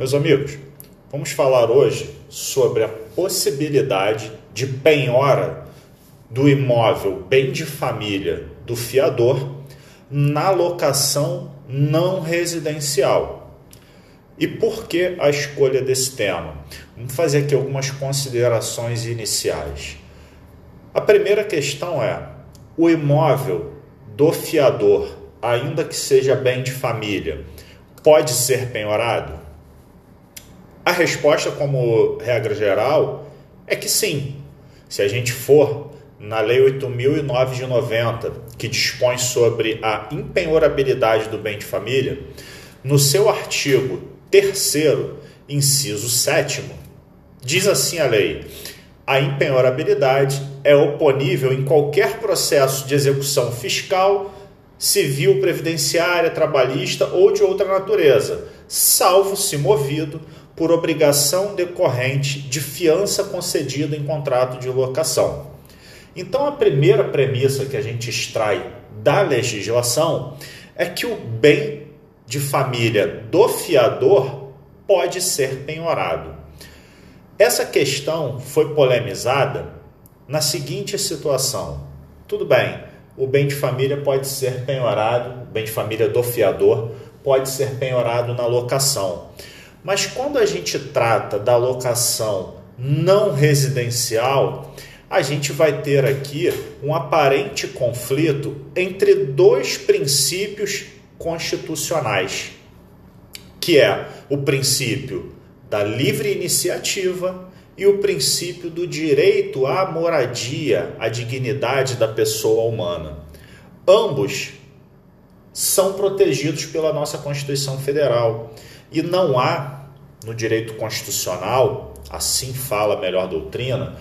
Meus amigos, vamos falar hoje sobre a possibilidade de penhora do imóvel bem de família do fiador na locação não residencial. E por que a escolha desse tema? Vamos fazer aqui algumas considerações iniciais. A primeira questão é: o imóvel do fiador, ainda que seja bem de família, pode ser penhorado? A resposta, como regra geral, é que sim. Se a gente for na Lei 8.009 de 90, que dispõe sobre a impenhorabilidade do bem de família, no seu artigo 3, inciso 7, diz assim a lei: a impenhorabilidade é oponível em qualquer processo de execução fiscal, civil, previdenciária, trabalhista ou de outra natureza, salvo se movido por obrigação decorrente de fiança concedida em contrato de locação. Então, a primeira premissa que a gente extrai da legislação é que o bem de família do fiador pode ser penhorado. Essa questão foi polemizada na seguinte situação: tudo bem, o bem de família pode ser penhorado, o bem de família do fiador pode ser penhorado na locação. Mas quando a gente trata da locação não residencial, a gente vai ter aqui um aparente conflito entre dois princípios constitucionais, que é o princípio da livre iniciativa e o princípio do direito à moradia, à dignidade da pessoa humana. Ambos são protegidos pela nossa Constituição Federal. E não há no direito constitucional, assim fala a melhor doutrina,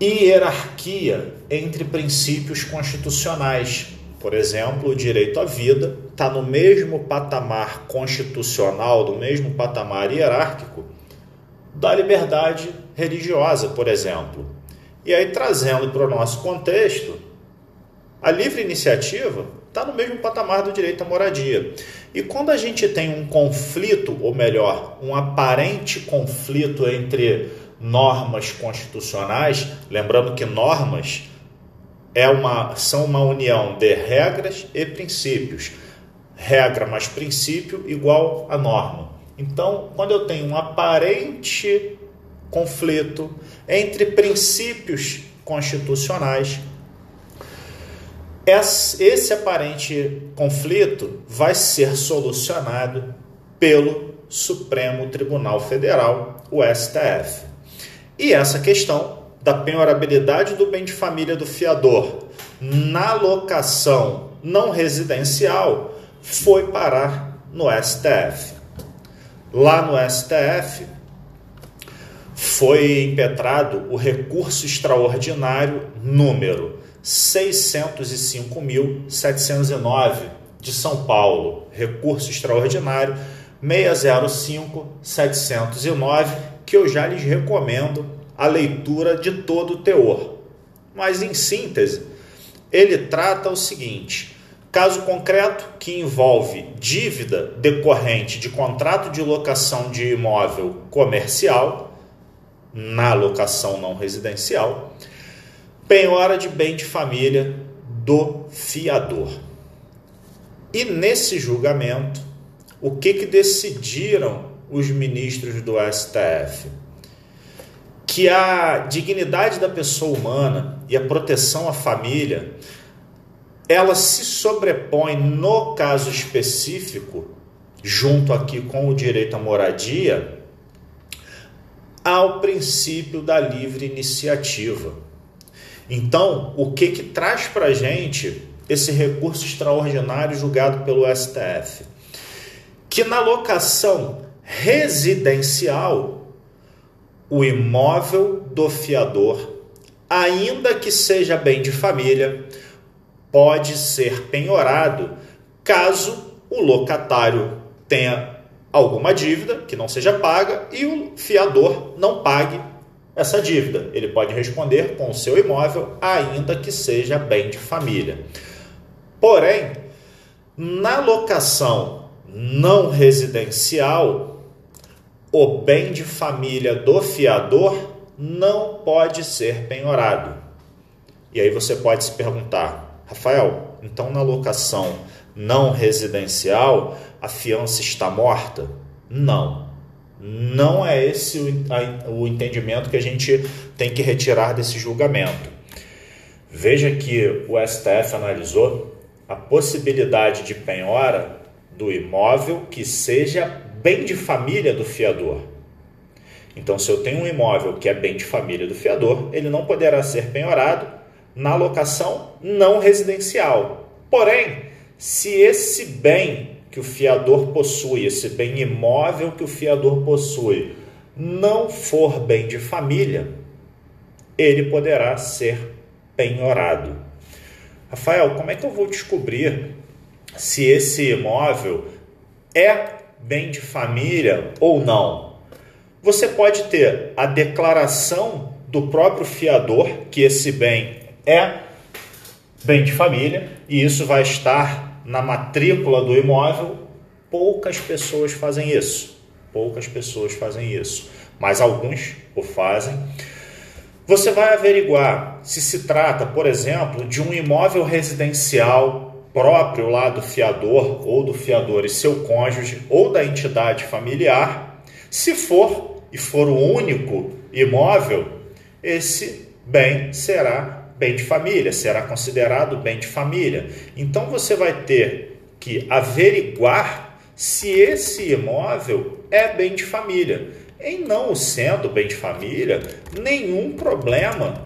hierarquia entre princípios constitucionais. Por exemplo, o direito à vida está no mesmo patamar constitucional, no mesmo patamar hierárquico da liberdade religiosa, por exemplo. E aí, trazendo para o nosso contexto, a livre iniciativa está no mesmo patamar do direito à moradia. E quando a gente tem um conflito, ou melhor, um aparente conflito entre normas constitucionais, lembrando que normas é uma, são uma união de regras e princípios. Regra mais princípio igual a norma. Então, quando eu tenho um aparente conflito entre princípios constitucionais esse aparente conflito vai ser solucionado pelo Supremo Tribunal Federal, o STF. E essa questão da penhorabilidade do bem de família do fiador na locação não residencial foi parar no STF. Lá no STF foi impetrado o recurso extraordinário número 605.709 de São Paulo, recurso extraordinário 605.709, que eu já lhes recomendo a leitura de todo o teor. Mas em síntese, ele trata o seguinte: caso concreto que envolve dívida decorrente de contrato de locação de imóvel comercial na locação não residencial penhora de bem de família do fiador. E nesse julgamento, o que, que decidiram os ministros do STF? Que a dignidade da pessoa humana e a proteção à família ela se sobrepõe no caso específico, junto aqui com o direito à moradia, ao princípio da livre iniciativa. Então, o que, que traz para a gente esse recurso extraordinário julgado pelo STF? Que na locação residencial, o imóvel do fiador, ainda que seja bem de família, pode ser penhorado caso o locatário tenha alguma dívida que não seja paga e o fiador não pague essa dívida. Ele pode responder com o seu imóvel, ainda que seja bem de família. Porém, na locação não residencial, o bem de família do fiador não pode ser penhorado. E aí você pode se perguntar, Rafael, então na locação não residencial a fiança está morta? Não. Não é esse o, entendimento que a gente tem que retirar desse julgamento. Veja que o STF analisou a possibilidade de penhora do imóvel que seja bem de família do fiador. Então, se eu tenho um imóvel que é bem de família do fiador, ele não poderá ser penhorado na locação não residencial. Porém, se esse bem que o fiador possui, esse bem imóvel que o fiador possui, não for bem de família, ele poderá ser penhorado. Rafael, como é que eu vou descobrir se esse imóvel é bem de família ou não? Você pode ter a declaração do próprio fiador que esse bem é bem de família e isso vai estar na matrícula do imóvel, poucas pessoas fazem isso. Poucas pessoas fazem isso, mas alguns o fazem. Você vai averiguar se se trata, por exemplo, de um imóvel residencial próprio lá do fiador ou do fiador e seu cônjuge ou da entidade familiar. Se for e for o único imóvel, esse bem será bem de família, será considerado bem de família. Então você vai ter que averiguar se esse imóvel é bem de família. Em não sendo bem de família, nenhum problema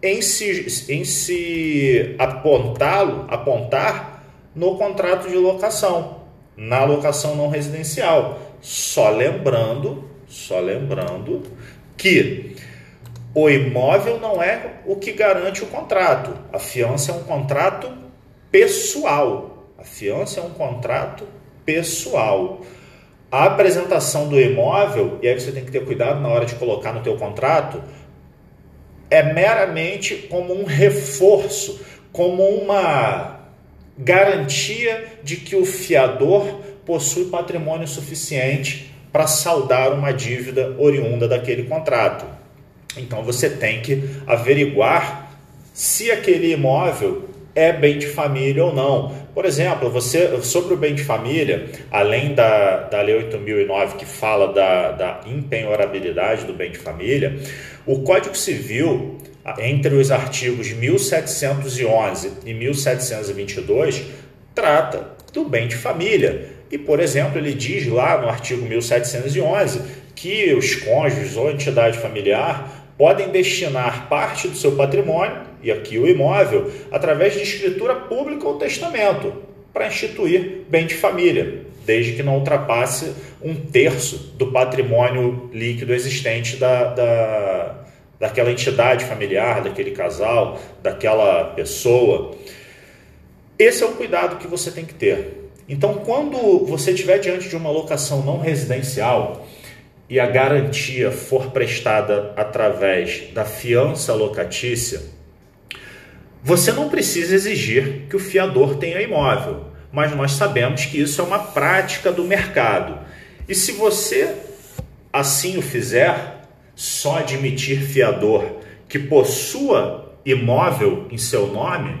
em se, em se apontá-lo, apontar no contrato de locação, na locação não residencial. Só lembrando, só lembrando que o imóvel não é o que garante o contrato. A fiança é um contrato pessoal. A fiança é um contrato pessoal. A apresentação do imóvel, e aí você tem que ter cuidado na hora de colocar no teu contrato, é meramente como um reforço, como uma garantia de que o fiador possui patrimônio suficiente para saldar uma dívida oriunda daquele contrato. Então você tem que averiguar se aquele imóvel é bem de família ou não. Por exemplo, você sobre o bem de família, além da, da Lei 8009 que fala da, da impenhorabilidade do bem de família, o Código Civil, entre os artigos 1711 e 1722, trata do bem de família. E, por exemplo, ele diz lá no artigo 1711 que os cônjuges ou entidade familiar podem destinar parte do seu patrimônio, e aqui o imóvel, através de escritura pública ou testamento, para instituir bem de família, desde que não ultrapasse um terço do patrimônio líquido existente da, da, daquela entidade familiar, daquele casal, daquela pessoa. Esse é o cuidado que você tem que ter. Então, quando você estiver diante de uma locação não residencial, e a garantia for prestada através da fiança locatícia, você não precisa exigir que o fiador tenha imóvel, mas nós sabemos que isso é uma prática do mercado. E se você assim o fizer, só admitir fiador que possua imóvel em seu nome,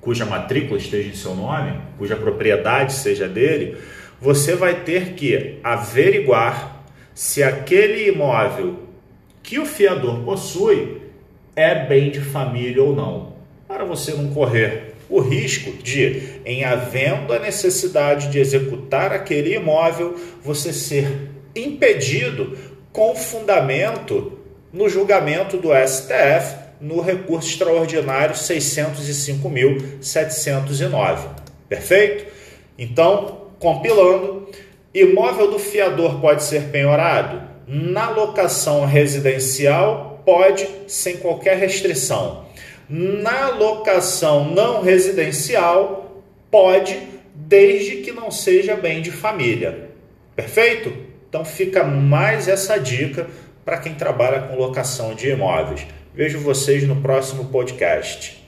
cuja matrícula esteja em seu nome, cuja propriedade seja dele, você vai ter que averiguar se aquele imóvel que o fiador possui é bem de família ou não, para você não correr o risco de, em havendo a necessidade de executar aquele imóvel, você ser impedido com fundamento no julgamento do STF no recurso extraordinário 605.709. Perfeito? Então, compilando, Imóvel do fiador pode ser penhorado? Na locação residencial, pode, sem qualquer restrição. Na locação não residencial, pode, desde que não seja bem de família. Perfeito? Então fica mais essa dica para quem trabalha com locação de imóveis. Vejo vocês no próximo podcast.